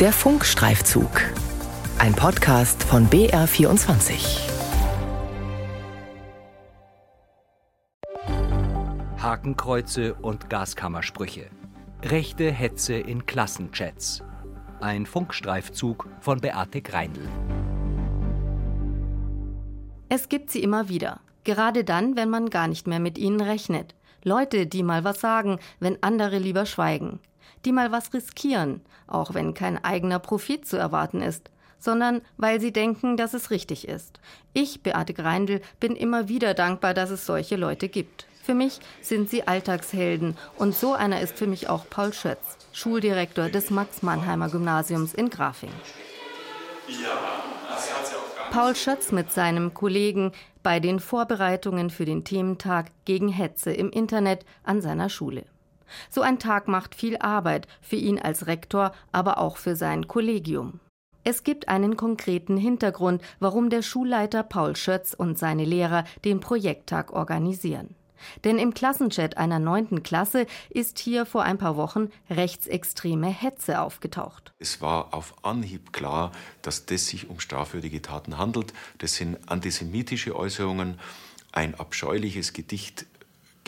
Der Funkstreifzug. Ein Podcast von BR24. Hakenkreuze und Gaskammersprüche. Rechte Hetze in Klassenchats. Ein Funkstreifzug von Beate Greindl. Es gibt sie immer wieder. Gerade dann, wenn man gar nicht mehr mit ihnen rechnet. Leute, die mal was sagen, wenn andere lieber schweigen. Die mal was riskieren, auch wenn kein eigener Profit zu erwarten ist, sondern weil sie denken, dass es richtig ist. Ich, Beate Greindl, bin immer wieder dankbar, dass es solche Leute gibt. Für mich sind sie Alltagshelden und so einer ist für mich auch Paul Schötz, Schuldirektor des Max-Mannheimer Gymnasiums in Grafing. Paul Schötz mit seinem Kollegen bei den Vorbereitungen für den Thementag gegen Hetze im Internet an seiner Schule. So ein Tag macht viel Arbeit für ihn als Rektor, aber auch für sein Kollegium. Es gibt einen konkreten Hintergrund, warum der Schulleiter Paul Schötz und seine Lehrer den Projekttag organisieren. Denn im Klassenchat einer neunten Klasse ist hier vor ein paar Wochen rechtsextreme Hetze aufgetaucht. Es war auf Anhieb klar, dass das sich um strafwürdige Taten handelt. Das sind antisemitische Äußerungen, ein abscheuliches Gedicht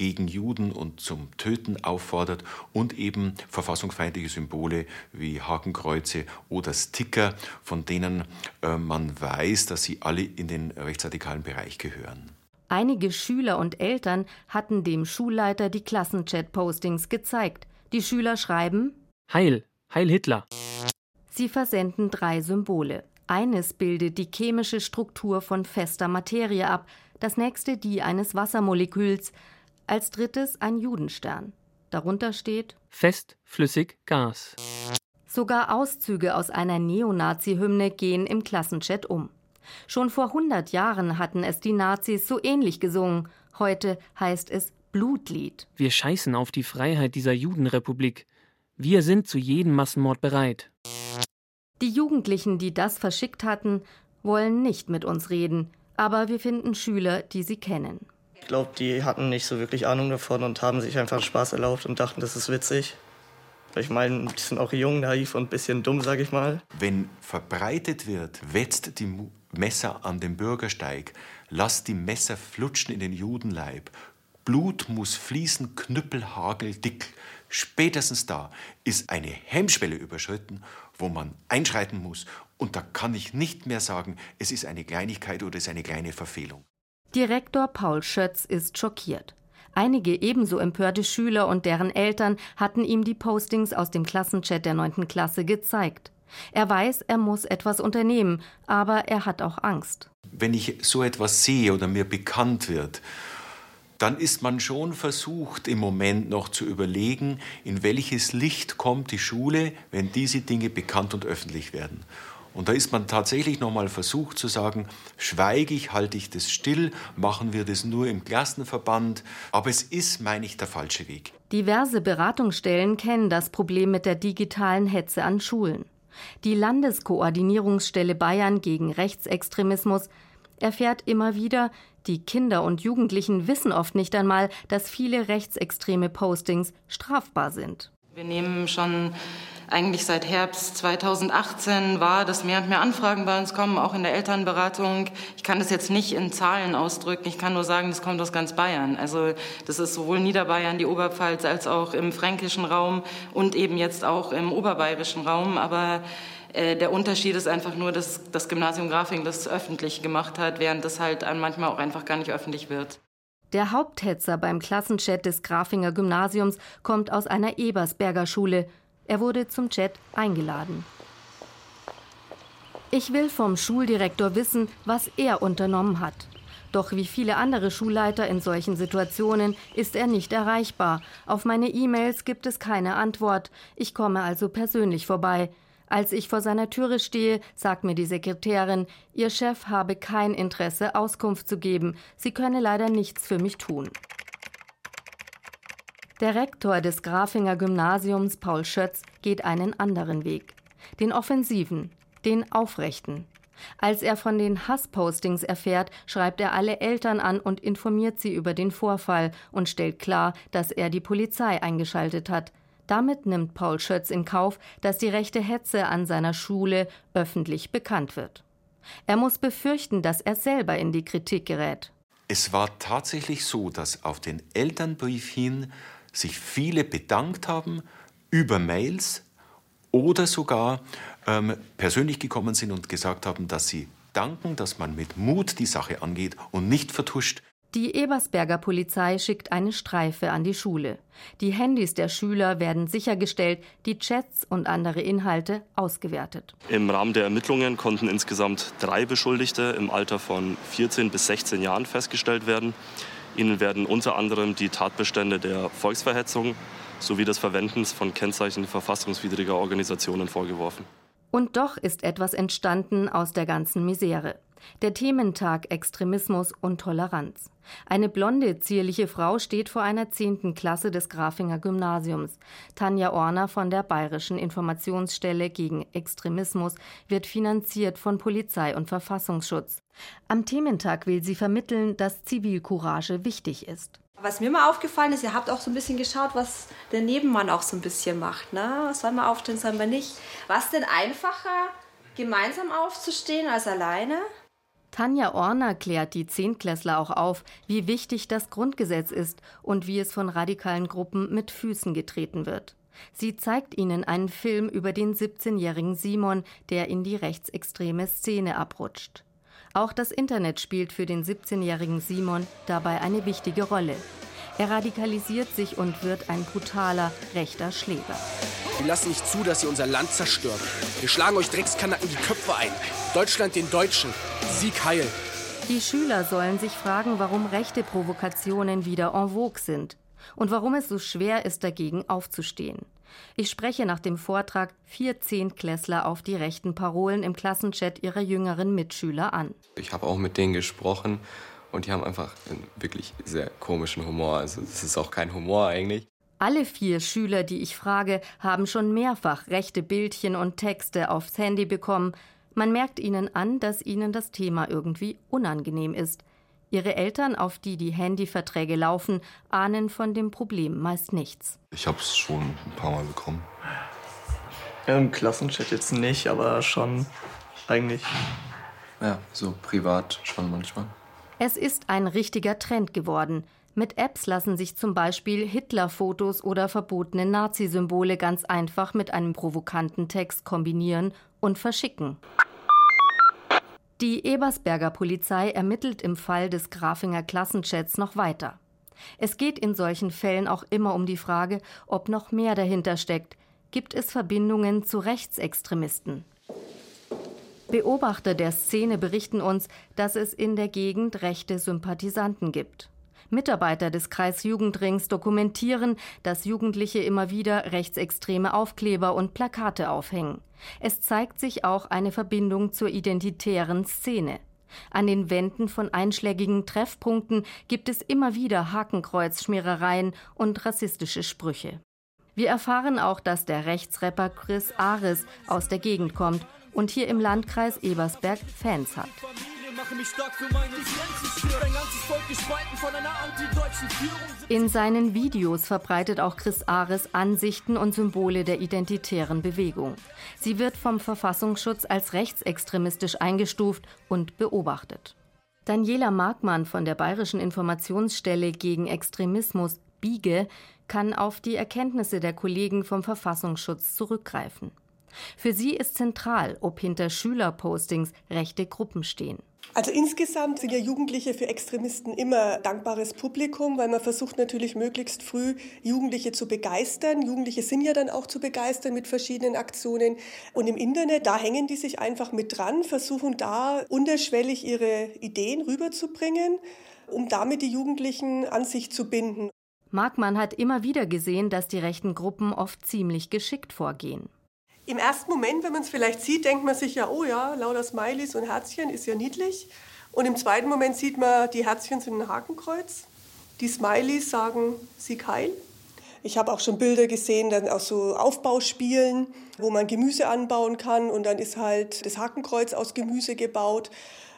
gegen Juden und zum Töten auffordert und eben verfassungsfeindliche Symbole wie Hakenkreuze oder Sticker, von denen äh, man weiß, dass sie alle in den rechtsradikalen Bereich gehören. Einige Schüler und Eltern hatten dem Schulleiter die Klassenchat-Postings gezeigt. Die Schüler schreiben Heil, Heil Hitler. Sie versenden drei Symbole. Eines bildet die chemische Struktur von fester Materie ab, das nächste die eines Wassermoleküls, als drittes ein Judenstern. Darunter steht Fest, flüssig, Gas. Sogar Auszüge aus einer Neonazi-Hymne gehen im Klassenchat um. Schon vor 100 Jahren hatten es die Nazis so ähnlich gesungen. Heute heißt es Blutlied. Wir scheißen auf die Freiheit dieser Judenrepublik. Wir sind zu jedem Massenmord bereit. Die Jugendlichen, die das verschickt hatten, wollen nicht mit uns reden, aber wir finden Schüler, die sie kennen. Ich glaube, die hatten nicht so wirklich Ahnung davon und haben sich einfach Spaß erlaubt und dachten, das ist witzig. Ich meine, die sind auch jung, naiv und ein bisschen dumm, sag ich mal. Wenn verbreitet wird, wetzt die Messer an den Bürgersteig, lasst die Messer flutschen in den Judenleib. Blut muss fließen, Knüppelhagel dick. Spätestens da ist eine Hemmschwelle überschritten, wo man einschreiten muss. Und da kann ich nicht mehr sagen, es ist eine Kleinigkeit oder es ist eine kleine Verfehlung. Direktor Paul Schötz ist schockiert. Einige ebenso empörte Schüler und deren Eltern hatten ihm die Postings aus dem Klassenchat der 9. Klasse gezeigt. Er weiß, er muss etwas unternehmen, aber er hat auch Angst. Wenn ich so etwas sehe oder mir bekannt wird, dann ist man schon versucht, im Moment noch zu überlegen, in welches Licht kommt die Schule, wenn diese Dinge bekannt und öffentlich werden. Und da ist man tatsächlich nochmal versucht zu sagen, schweige ich, halte ich das still, machen wir das nur im Klassenverband. Aber es ist, meine ich, der falsche Weg. Diverse Beratungsstellen kennen das Problem mit der digitalen Hetze an Schulen. Die Landeskoordinierungsstelle Bayern gegen Rechtsextremismus erfährt immer wieder, die Kinder und Jugendlichen wissen oft nicht einmal, dass viele rechtsextreme Postings strafbar sind. Wir nehmen schon eigentlich seit Herbst 2018 wahr, dass mehr und mehr Anfragen bei uns kommen, auch in der Elternberatung. Ich kann das jetzt nicht in Zahlen ausdrücken. Ich kann nur sagen, das kommt aus ganz Bayern. Also das ist sowohl Niederbayern, die Oberpfalz, als auch im fränkischen Raum und eben jetzt auch im oberbayerischen Raum. Aber äh, der Unterschied ist einfach nur, dass das Gymnasium Grafing das öffentlich gemacht hat, während das halt manchmal auch einfach gar nicht öffentlich wird. Der Haupthetzer beim Klassenchat des Grafinger Gymnasiums kommt aus einer Ebersberger Schule. Er wurde zum Chat eingeladen. Ich will vom Schuldirektor wissen, was er unternommen hat. Doch wie viele andere Schulleiter in solchen Situationen ist er nicht erreichbar. Auf meine E-Mails gibt es keine Antwort. Ich komme also persönlich vorbei. Als ich vor seiner Türe stehe, sagt mir die Sekretärin, ihr Chef habe kein Interesse, Auskunft zu geben. Sie könne leider nichts für mich tun. Der Rektor des Grafinger Gymnasiums, Paul Schötz, geht einen anderen Weg. Den offensiven, den aufrechten. Als er von den Hasspostings erfährt, schreibt er alle Eltern an und informiert sie über den Vorfall und stellt klar, dass er die Polizei eingeschaltet hat. Damit nimmt Paul Schötz in Kauf, dass die rechte Hetze an seiner Schule öffentlich bekannt wird. Er muss befürchten, dass er selber in die Kritik gerät. Es war tatsächlich so, dass auf den Elternbrief hin sich viele bedankt haben über Mails oder sogar ähm, persönlich gekommen sind und gesagt haben, dass sie danken, dass man mit Mut die Sache angeht und nicht vertuscht. Die Ebersberger Polizei schickt eine Streife an die Schule. Die Handys der Schüler werden sichergestellt, die Chats und andere Inhalte ausgewertet. Im Rahmen der Ermittlungen konnten insgesamt drei Beschuldigte im Alter von 14 bis 16 Jahren festgestellt werden. Ihnen werden unter anderem die Tatbestände der Volksverhetzung sowie des Verwendens von Kennzeichen verfassungswidriger Organisationen vorgeworfen. Und doch ist etwas entstanden aus der ganzen Misere. Der Thementag Extremismus und Toleranz. Eine blonde, zierliche Frau steht vor einer zehnten Klasse des Grafinger Gymnasiums. Tanja Orner von der Bayerischen Informationsstelle gegen Extremismus wird finanziert von Polizei und Verfassungsschutz. Am Thementag will sie vermitteln, dass Zivilcourage wichtig ist. Was mir mal aufgefallen ist, ihr habt auch so ein bisschen geschaut, was der Nebenmann auch so ein bisschen macht. Ne? Soll man aufstehen, soll man nicht. Was denn einfacher, gemeinsam aufzustehen als alleine? Tanja Orner klärt die Zehntklässler auch auf, wie wichtig das Grundgesetz ist und wie es von radikalen Gruppen mit Füßen getreten wird. Sie zeigt ihnen einen Film über den 17-jährigen Simon, der in die rechtsextreme Szene abrutscht. Auch das Internet spielt für den 17-jährigen Simon dabei eine wichtige Rolle. Er radikalisiert sich und wird ein brutaler, rechter Schläger. Wir lassen nicht zu, dass ihr unser Land zerstört. Wir schlagen euch Dreckskanacken die Köpfe ein. Deutschland den Deutschen. Sieg heil. Die Schüler sollen sich fragen, warum rechte Provokationen wieder en vogue sind und warum es so schwer ist, dagegen aufzustehen. Ich spreche nach dem Vortrag vier Zehntklässler auf die rechten Parolen im Klassenchat ihrer jüngeren Mitschüler an. Ich habe auch mit denen gesprochen und die haben einfach einen wirklich sehr komischen Humor. Also das ist auch kein Humor eigentlich. Alle vier Schüler, die ich frage, haben schon mehrfach rechte Bildchen und Texte aufs Handy bekommen. Man merkt ihnen an, dass ihnen das Thema irgendwie unangenehm ist. Ihre Eltern, auf die die Handyverträge laufen, ahnen von dem Problem meist nichts. Ich habe es schon ein paar Mal bekommen. Im Klassenchat jetzt nicht, aber schon eigentlich. Ja, so privat schon manchmal. Es ist ein richtiger Trend geworden. Mit Apps lassen sich zum Beispiel Hitler-Fotos oder verbotene Nazi-Symbole ganz einfach mit einem provokanten Text kombinieren und verschicken. Die Ebersberger Polizei ermittelt im Fall des Grafinger Klassenchats noch weiter. Es geht in solchen Fällen auch immer um die Frage, ob noch mehr dahinter steckt. Gibt es Verbindungen zu Rechtsextremisten? Beobachter der Szene berichten uns, dass es in der Gegend rechte Sympathisanten gibt. Mitarbeiter des Kreisjugendrings dokumentieren, dass Jugendliche immer wieder rechtsextreme Aufkleber und Plakate aufhängen. Es zeigt sich auch eine Verbindung zur identitären Szene. An den Wänden von einschlägigen Treffpunkten gibt es immer wieder Hakenkreuzschmierereien und rassistische Sprüche. Wir erfahren auch, dass der Rechtsrapper Chris Ares aus der Gegend kommt und hier im Landkreis Ebersberg Fans hat. In seinen Videos verbreitet auch Chris Ares Ansichten und Symbole der identitären Bewegung. Sie wird vom Verfassungsschutz als rechtsextremistisch eingestuft und beobachtet. Daniela Markmann von der Bayerischen Informationsstelle gegen Extremismus BIGE kann auf die Erkenntnisse der Kollegen vom Verfassungsschutz zurückgreifen. Für sie ist zentral, ob hinter Schülerpostings rechte Gruppen stehen. Also insgesamt sind ja Jugendliche für Extremisten immer dankbares Publikum, weil man versucht natürlich möglichst früh Jugendliche zu begeistern. Jugendliche sind ja dann auch zu begeistern mit verschiedenen Aktionen. Und im Internet, da hängen die sich einfach mit dran, versuchen da unterschwellig ihre Ideen rüberzubringen, um damit die Jugendlichen an sich zu binden. Markmann hat immer wieder gesehen, dass die rechten Gruppen oft ziemlich geschickt vorgehen. Im ersten Moment, wenn man es vielleicht sieht, denkt man sich ja, oh ja, lauter Smileys und Herzchen ist ja niedlich. Und im zweiten Moment sieht man, die Herzchen sind ein Hakenkreuz. Die Smileys sagen Sieg heil. Ich habe auch schon Bilder gesehen, dann aus so Aufbauspielen, wo man Gemüse anbauen kann und dann ist halt das Hakenkreuz aus Gemüse gebaut,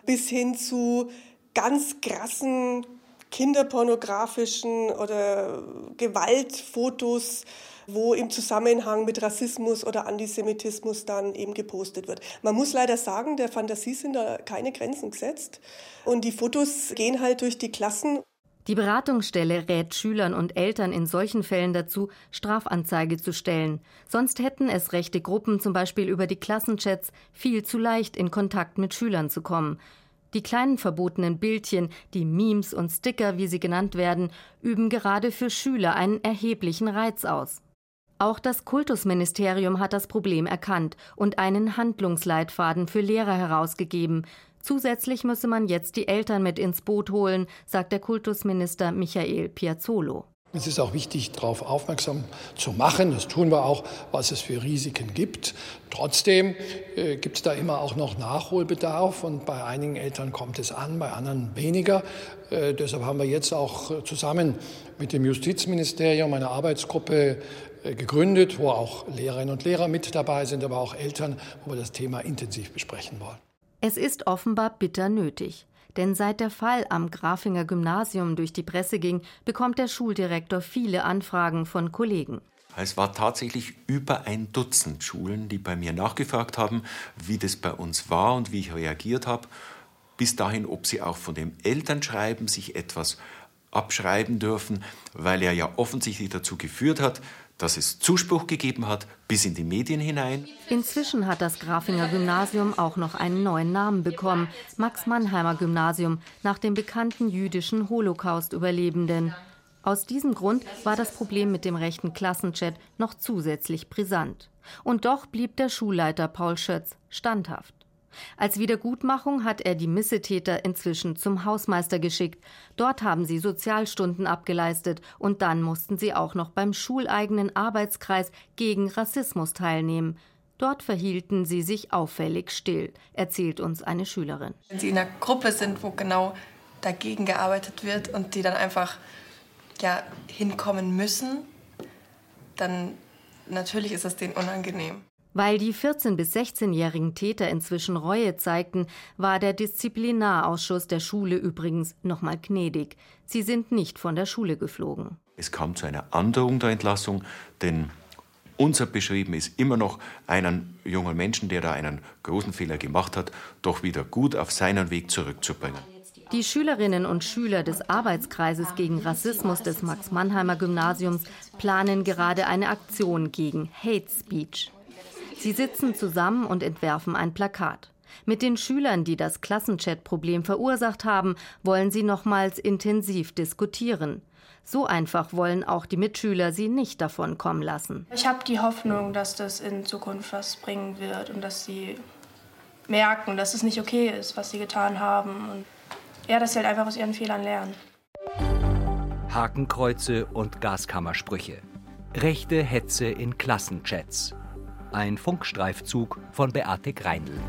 bis hin zu ganz krassen kinderpornografischen oder Gewaltfotos, wo im Zusammenhang mit Rassismus oder Antisemitismus dann eben gepostet wird. Man muss leider sagen, der Fantasie sind da keine Grenzen gesetzt. Und die Fotos gehen halt durch die Klassen. Die Beratungsstelle rät Schülern und Eltern in solchen Fällen dazu, Strafanzeige zu stellen. Sonst hätten es rechte Gruppen zum Beispiel über die Klassenchats viel zu leicht in Kontakt mit Schülern zu kommen. Die kleinen verbotenen Bildchen, die Memes und Sticker, wie sie genannt werden, üben gerade für Schüler einen erheblichen Reiz aus. Auch das Kultusministerium hat das Problem erkannt und einen Handlungsleitfaden für Lehrer herausgegeben, Zusätzlich müsse man jetzt die Eltern mit ins Boot holen, sagt der Kultusminister Michael Piazzolo. Es ist auch wichtig, darauf aufmerksam zu machen, das tun wir auch, was es für Risiken gibt. Trotzdem äh, gibt es da immer auch noch Nachholbedarf und bei einigen Eltern kommt es an, bei anderen weniger. Äh, deshalb haben wir jetzt auch zusammen mit dem Justizministerium eine Arbeitsgruppe äh, gegründet, wo auch Lehrerinnen und Lehrer mit dabei sind, aber auch Eltern, wo wir das Thema intensiv besprechen wollen. Es ist offenbar bitter nötig. Denn seit der Fall am Grafinger Gymnasium durch die Presse ging, bekommt der Schuldirektor viele Anfragen von Kollegen. Es war tatsächlich über ein Dutzend Schulen, die bei mir nachgefragt haben, wie das bei uns war und wie ich reagiert habe. Bis dahin, ob sie auch von dem Elternschreiben sich etwas abschreiben dürfen, weil er ja offensichtlich dazu geführt hat, dass es Zuspruch gegeben hat bis in die Medien hinein. Inzwischen hat das Grafinger Gymnasium auch noch einen neuen Namen bekommen, Max Mannheimer Gymnasium, nach dem bekannten jüdischen Holocaust-Überlebenden. Aus diesem Grund war das Problem mit dem rechten Klassenchat noch zusätzlich brisant. Und doch blieb der Schulleiter Paul Schötz standhaft. Als Wiedergutmachung hat er die Missetäter inzwischen zum Hausmeister geschickt. Dort haben sie Sozialstunden abgeleistet und dann mussten sie auch noch beim schuleigenen Arbeitskreis gegen Rassismus teilnehmen. Dort verhielten sie sich auffällig still, erzählt uns eine Schülerin. Wenn sie in einer Gruppe sind, wo genau dagegen gearbeitet wird und die dann einfach ja, hinkommen müssen, dann natürlich ist es denen unangenehm. Weil die 14- bis 16-jährigen Täter inzwischen Reue zeigten, war der Disziplinarausschuss der Schule übrigens nochmal gnädig. Sie sind nicht von der Schule geflogen. Es kam zu einer Andauerung der Entlassung, denn unser Beschrieben ist immer noch einen jungen Menschen, der da einen großen Fehler gemacht hat, doch wieder gut auf seinen Weg zurückzubringen. Die Schülerinnen und Schüler des Arbeitskreises gegen Rassismus des Max-Mannheimer-Gymnasiums planen gerade eine Aktion gegen Hate Speech. Sie sitzen zusammen und entwerfen ein Plakat. Mit den Schülern, die das Klassenchat-Problem verursacht haben, wollen sie nochmals intensiv diskutieren. So einfach wollen auch die Mitschüler sie nicht davon kommen lassen. Ich habe die Hoffnung, dass das in Zukunft was bringen wird und dass sie merken, dass es nicht okay ist, was sie getan haben und ja, dass sie halt einfach aus ihren Fehlern lernen. Hakenkreuze und Gaskammersprüche. Rechte Hetze in Klassenchats. Ein Funkstreifzug von Beate Greindl.